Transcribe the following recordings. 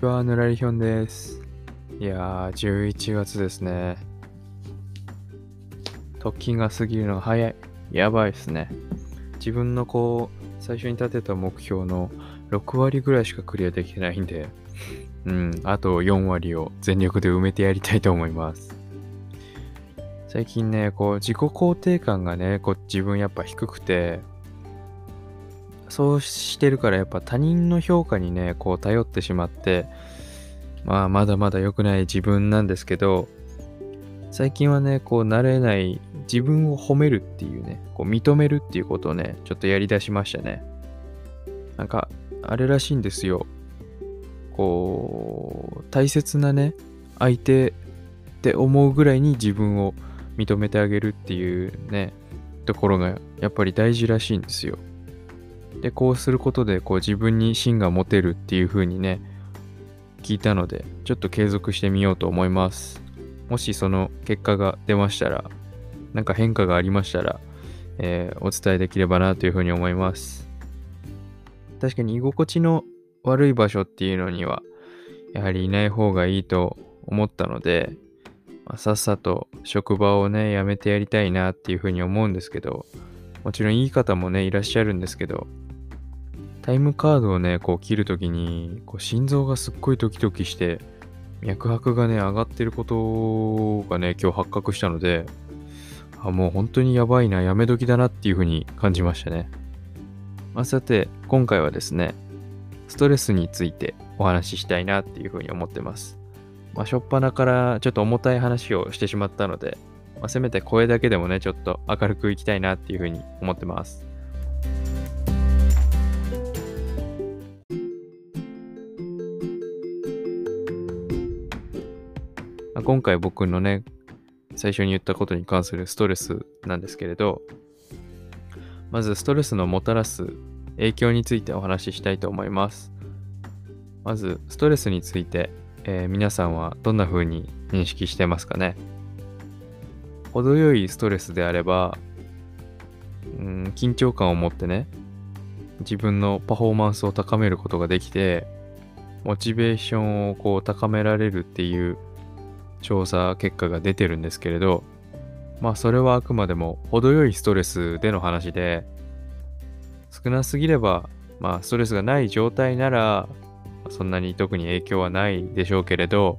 ちは、ぬらりひょんです。いやー、11月ですね。時が過ぎるのが早い。やばいっすね。自分のこう、最初に立てた目標の6割ぐらいしかクリアできてないんで、うん、あと4割を全力で埋めてやりたいと思います。最近ね、こう、自己肯定感がね、こう、自分やっぱ低くて、そうしてるからやっぱ他人の評価にね、こう頼ってしまって、まあまだまだ良くない自分なんですけど、最近はね、こう慣れない自分を褒めるっていうね、こう認めるっていうことをね、ちょっとやりだしましたね。なんか、あれらしいんですよ。こう、大切なね、相手って思うぐらいに自分を認めてあげるっていうね、ところがやっぱり大事らしいんですよ。で、こうすることで、こう自分に芯が持てるっていう風にね、聞いたので、ちょっと継続してみようと思います。もしその結果が出ましたら、なんか変化がありましたら、えー、お伝えできればなというふうに思います。確かに居心地の悪い場所っていうのには、やはりいない方がいいと思ったので、まあ、さっさと職場をね、辞めてやりたいなっていうふうに思うんですけど、もちろんいい方もね、いらっしゃるんですけど、タイムカードをね、こう切るときに、こう心臓がすっごいドキドキして、脈拍がね、上がってることがね、今日発覚したので、あ、もう本当にやばいな、やめ時だなっていう風に感じましたね。まあ、さて、今回はですね、ストレスについてお話ししたいなっていう風に思ってます。まあ、しょっぱなからちょっと重たい話をしてしまったので、まあ、せめて声だけでもね、ちょっと明るくいきたいなっていう風に思ってます。今回僕のね、最初に言ったことに関するストレスなんですけれど、まずストレスのもたらす影響についてお話ししたいと思います。まず、ストレスについて、えー、皆さんはどんな風に認識してますかね？程よいストレスであれば、うん、緊張感を持ってね、自分のパフォーマンスを高めることができて、モチベーションをこう高められるっていう調査結果が出てるんですけれど、まあそれはあくまでも程よいストレスでの話で、少なすぎれば、まあストレスがない状態なら、そんなに特に影響はないでしょうけれど、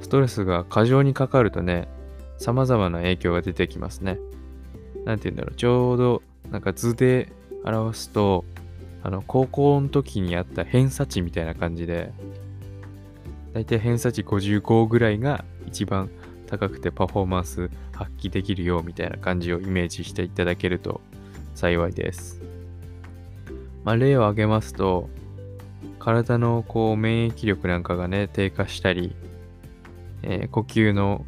ストレスが過剰にかかるとね、様々な影響が出てきますね。なんて言うんだろう、ちょうどなんか図で表すと、あの、高校の時にあった偏差値みたいな感じで、大体偏差値55ぐらいが一番高くてパフォーマンス発揮できるよみたいな感じをイメージしていただけると幸いです。まあ、例を挙げますと、体のこう免疫力なんかがね、低下したり、えー、呼吸の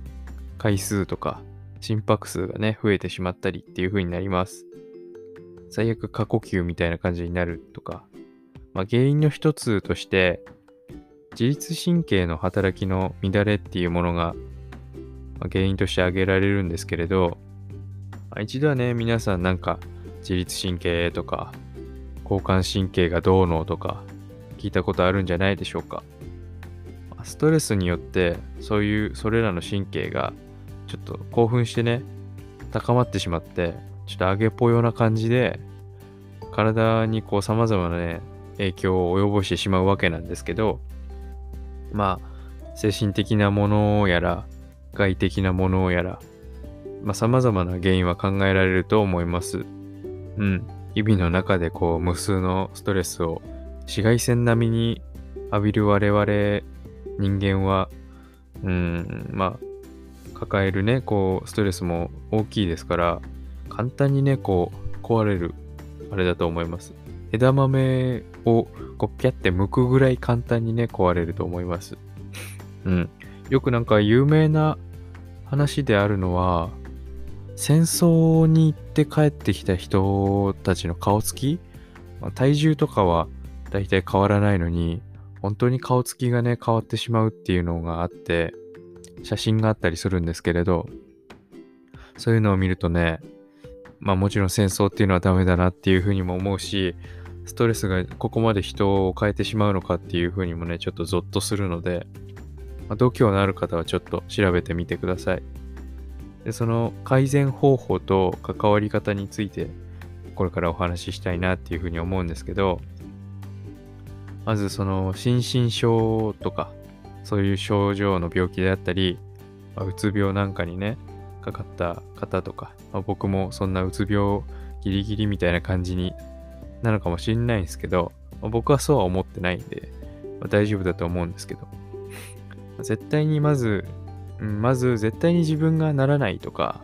回数とか心拍数がね、増えてしまったりっていう風になります。最悪過呼吸みたいな感じになるとか、まあ、原因の一つとして、自律神経の働きの乱れっていうものが原因として挙げられるんですけれど、一度はね、皆さんなんか自律神経とか交感神経がどうのとか聞いたことあるんじゃないでしょうか。ストレスによってそういうそれらの神経がちょっと興奮してね、高まってしまって、ちょっと上げぽよな感じで体にこう様々なね、影響を及ぼしてしまうわけなんですけど、まあ、精神的なものやら、外的なものやら、まあ、様々な原因は考えられると思います。うん。日々の中でこう、無数のストレスを紫外線並みに浴びる我々人間は、うん、まあ、抱えるね、こう、ストレスも大きいですから、簡単にね、こう、壊れる、あれだと思います。枝豆をこうピャって剥くぐらい簡単にね、壊れると思います。うん。よくなんか有名な話であるのは、戦争に行って帰ってきた人たちの顔つき、まあ、体重とかは大体変わらないのに、本当に顔つきがね、変わってしまうっていうのがあって、写真があったりするんですけれど、そういうのを見るとね、まあもちろん戦争っていうのはダメだなっていうふうにも思うし、ストレスがここまで人を変えてしまうのかっていうふうにもね、ちょっとゾッとするので、まあ、度胸のある方はちょっと調べてみてください。で、その改善方法と関わり方について、これからお話ししたいなっていうふうに思うんですけど、まずその心身症とか、そういう症状の病気であったり、まあ、うつ病なんかにね、かかった方とか、まあ、僕もそんなうつ病ギリギリみたいな感じになるかもしれないんですけど、まあ、僕はそうは思ってないんで、まあ、大丈夫だと思うんですけど、絶対にまず、うん、まず絶対に自分がならないとか、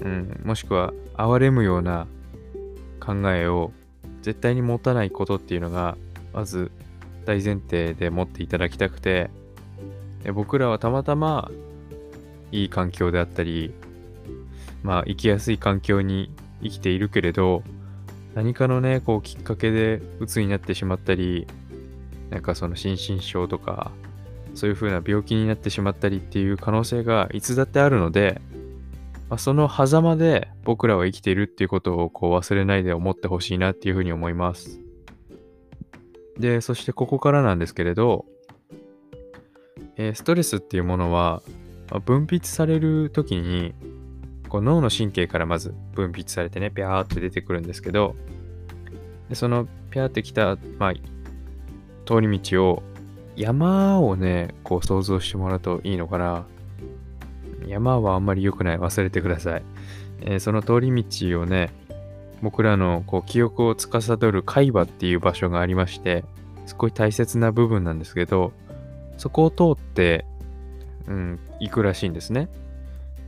うん、もしくは哀れむような考えを絶対に持たないことっていうのが、まず大前提で持っていただきたくて、で僕らはたまたまいい環境であったり、まあ生きやすい環境に生きているけれど、何かのね、こうきっかけで鬱になってしまったり、なんかその心身症とか、そういう風な病気になってしまったりっていう可能性がいつだってあるので、まあ、その狭間で僕らは生きているっていうことをこう忘れないで思ってほしいなっていう風に思います。で、そしてここからなんですけれど、えー、ストレスっていうものは、まあ、分泌される時にこう脳の神経からまず分泌されてね、ピャーって出てくるんですけど、でそのピャーってきた、まあ、通り道を、山をね、こう想像してもらうといいのかな。山はあんまり良くない。忘れてください。えー、その通り道をね、僕らのこう記憶を司る海馬っていう場所がありまして、すごい大切な部分なんですけど、そこを通って、うん、行くらしいんですね。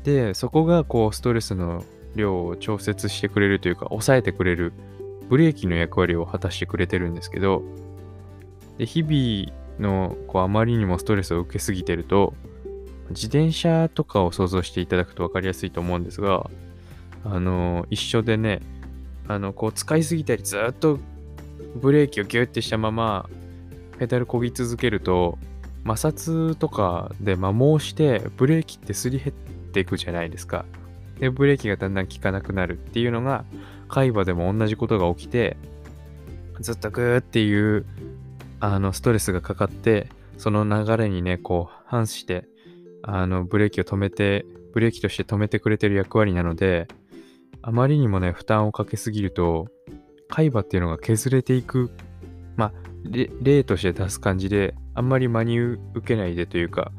で、そこがこうストレスの量を調節してくれるというか、抑えてくれるブレーキの役割を果たしてくれてるんですけど、で日々のこうあまりにもストレスを受けすぎてると、自転車とかを想像していただくと分かりやすいと思うんですが、あの、一緒でね、あの、こう使いすぎたりずっとブレーキをギュッてしたままペダルこぎ続けると摩擦とかで摩耗してブレーキってすり減っていくじゃないですか。で、ブレーキがだんだん効かなくなるっていうのが、海馬でも同じことが起きて、ずっとグーっていう、あの、ストレスがかかって、その流れにね、こう、反して、あの、ブレーキを止めて、ブレーキとして止めてくれてる役割なので、あまりにもね、負担をかけすぎると、海馬っていうのが削れていく、まあ、例として出す感じで、あんまり真に受けないでというか、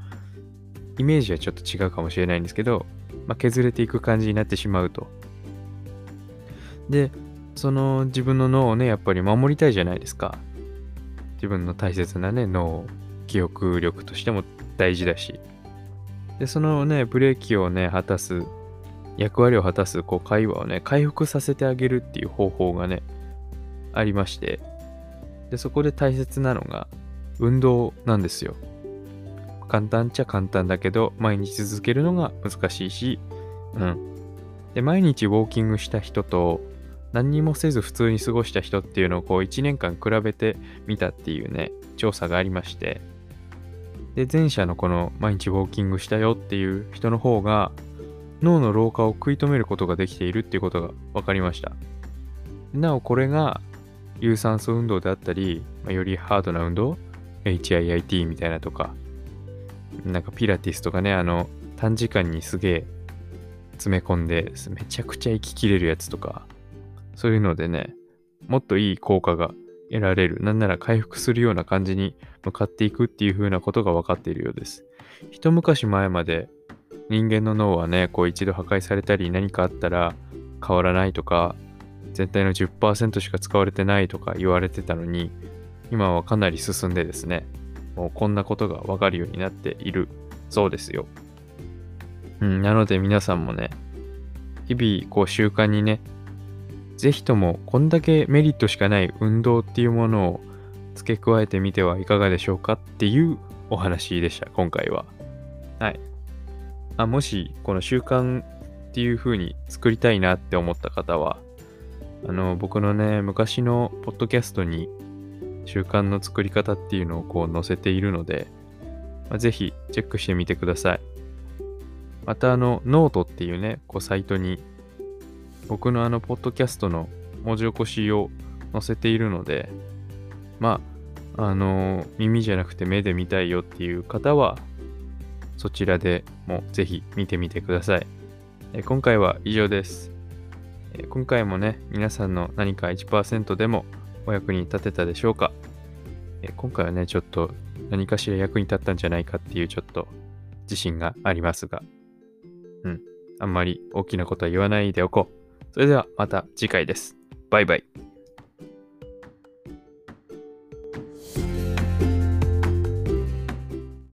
イメージはちょっと違うかもしれないんですけど、まあ、削れていく感じになってしまうと。で、その自分の脳をね、やっぱり守りたいじゃないですか。自分の大切なね、脳、記憶力としても大事だし。で、そのね、ブレーキをね、果たす、役割を果たす、こう、会話をね、回復させてあげるっていう方法がね、ありまして。で、そこで大切なのが、運動なんですよ。簡単っちゃ簡単だけど、毎日続けるのが難しいし、うん。で、毎日ウォーキングした人と、何にもせず普通に過ごした人っていうのをこう1年間比べてみたっていうね、調査がありまして、で、前者のこの毎日ウォーキングしたよっていう人の方が、脳の老化を食い止めることができているっていうことが分かりました。なお、これが有酸素運動であったり、ま、よりハードな運動、HIIT みたいなとか、なんかピラティスとかね、あの、短時間にすげえ詰め込んで、めちゃくちゃ息切れるやつとか、そういうのでね、もっといい効果が得られる。なんなら回復するような感じに向かっていくっていう風なことが分かっているようです。一昔前まで人間の脳はね、こう一度破壊されたり何かあったら変わらないとか、全体の10%しか使われてないとか言われてたのに、今はかなり進んでですね、もうこんなことがわかるようになっているそうですよ。うん、なので皆さんもね、日々こう習慣にね、ぜひともこんだけメリットしかない運動っていうものを付け加えてみてはいかがでしょうかっていうお話でした、今回は。はい。あもし、この習慣っていう風に作りたいなって思った方は、あの、僕のね、昔のポッドキャストに習慣の作り方っていうのをこう載せているので、まあ、ぜひチェックしてみてください。またあの、ノートっていうね、こうサイトに僕のあの、ポッドキャストの文字起こしを載せているので、まあ、あのー、耳じゃなくて目で見たいよっていう方は、そちらでもぜひ見てみてください。え今回は以上です。え今回もね、皆さんの何か1%でもお役に立てたでしょうかえ今回はね、ちょっと何かしら役に立ったんじゃないかっていうちょっと自信がありますが、うん、あんまり大きなことは言わないでおこう。それではまた次回です。バイバイ。